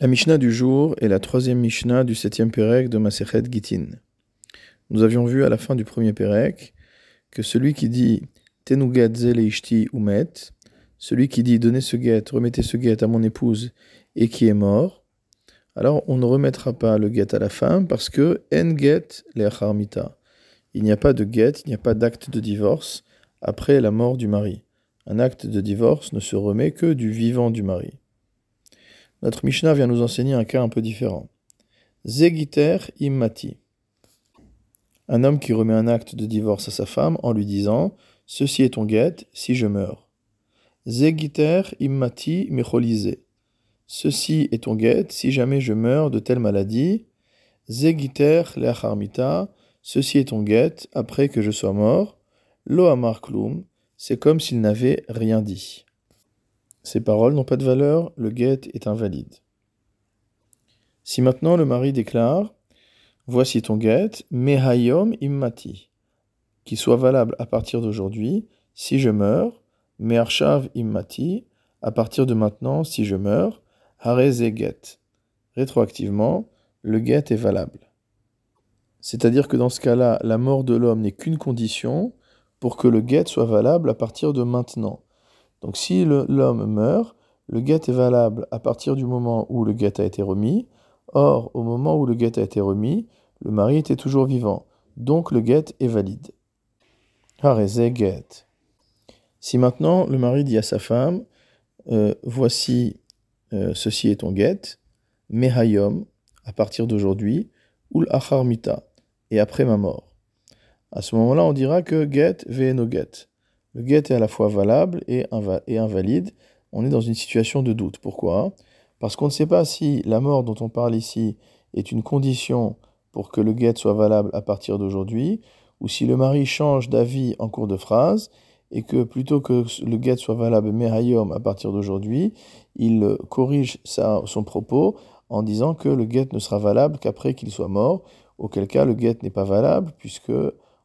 La Mishnah du jour est la troisième Mishnah du septième Pérec de Masechet Gitin. Nous avions vu à la fin du premier Pérec que celui qui dit Tenuget zeleishti umet, celui qui dit donnez ce guet, remettez ce guet à mon épouse et qui est mort, alors on ne remettra pas le guet à la femme parce que en get le'acharmita. Il n'y a pas de guet, il n'y a pas d'acte de divorce après la mort du mari. Un acte de divorce ne se remet que du vivant du mari. Notre Mishnah vient nous enseigner un cas un peu différent. Zegiter immati. Un homme qui remet un acte de divorce à sa femme en lui disant Ceci est ton guet si je meurs. Zegiter immati mecholise. Ceci est ton guet si jamais je meurs de telle maladie. Zegiter leacharmita. Ceci est ton guet après que je sois mort. C'est comme s'il n'avait rien dit. Ces paroles n'ont pas de valeur, le guet est invalide. Si maintenant le mari déclare Voici ton guet, mehayom immati, qui soit valable à partir d'aujourd'hui, si je meurs, meharshav immati, à partir de maintenant, si je meurs, hareze get. Rétroactivement, le guet est valable. C'est-à-dire que dans ce cas-là, la mort de l'homme n'est qu'une condition pour que le guet soit valable à partir de maintenant. Donc si l'homme meurt, le guet est valable à partir du moment où le guet a été remis. Or, au moment où le guet a été remis, le mari était toujours vivant. Donc le guet est valide. Hareze guet. Si maintenant le mari dit à sa femme, euh, voici euh, ceci est ton guet, mehayom, à partir d'aujourd'hui, ul acharmita, et après ma mort. À ce moment-là, on dira que get no get. Le guet est à la fois valable et, invalide. On est dans une situation de doute. Pourquoi? Parce qu'on ne sait pas si la mort dont on parle ici est une condition pour que le guet soit valable à partir d'aujourd'hui, ou si le mari change d'avis en cours de phrase, et que plutôt que le guet soit valable merayom à partir d'aujourd'hui, il corrige son propos en disant que le guet ne sera valable qu'après qu'il soit mort, auquel cas le guet n'est pas valable, puisque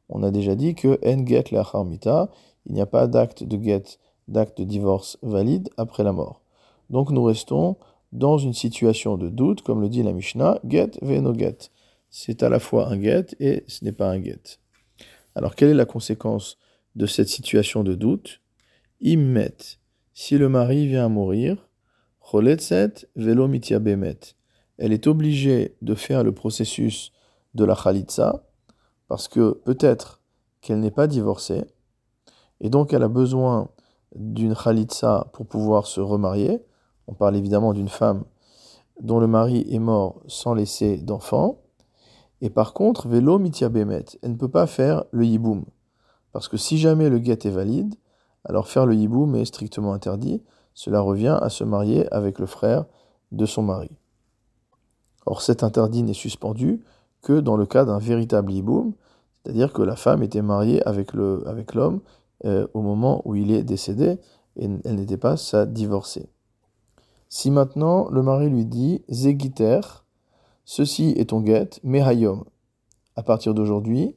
on a déjà dit que en get la harmita, il n'y a pas d'acte de get, d'acte de divorce valide après la mort. Donc nous restons dans une situation de doute, comme le dit la Mishnah, get no get. C'est à la fois un get et ce n'est pas un get. Alors quelle est la conséquence de cette situation de doute? Immet, si le mari vient à mourir, choletzet velo bemet. Elle est obligée de faire le processus de la chalitza, parce que peut-être qu'elle n'est pas divorcée, et donc elle a besoin d'une khalitsa pour pouvoir se remarier. On parle évidemment d'une femme dont le mari est mort sans laisser d'enfant. Et par contre, vélo mitia bemet, elle ne peut pas faire le yiboum. Parce que si jamais le guet est valide, alors faire le yiboum est strictement interdit. Cela revient à se marier avec le frère de son mari. Or cet interdit n'est suspendu que dans le cas d'un véritable yiboum, c'est-à-dire que la femme était mariée avec l'homme euh, au moment où il est décédé et elle n'était pas sa divorcée. Si maintenant le mari lui dit Zegiter, ceci est ton guet, Mehayom, à partir d'aujourd'hui,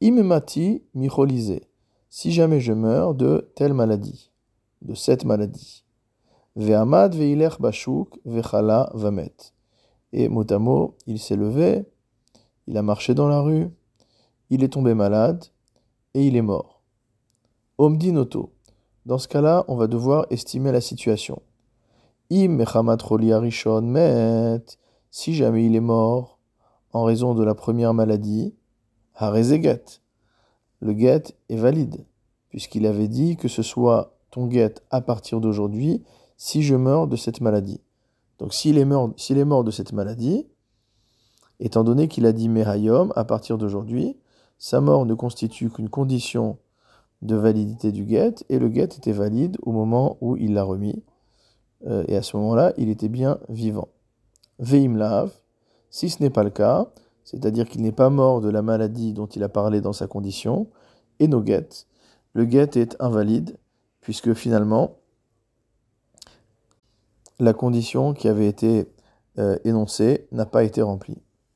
Imemati micholise, si jamais je meurs de telle maladie, de cette maladie. Ve'amad ve'iler bashuk ve'chala vamet. Et mot il s'est levé, il a marché dans la rue, il est tombé malade et il est mort. Omdinoto. Dans ce cas-là, on va devoir estimer la situation. Im arishon met, si jamais il est mort en raison de la première maladie, harezeget. Le get est valide, puisqu'il avait dit que ce soit ton get à partir d'aujourd'hui si je meurs de cette maladie. Donc s'il est mort, s'il est mort de cette maladie, étant donné qu'il a dit Merayom à partir d'aujourd'hui, sa mort ne constitue qu'une condition de validité du get, et le get était valide au moment où il l'a remis, euh, et à ce moment-là, il était bien vivant. Veim lav, si ce n'est pas le cas, c'est-à-dire qu'il n'est pas mort de la maladie dont il a parlé dans sa condition, et no get, le get est invalide, puisque finalement, la condition qui avait été euh, énoncée n'a pas été remplie.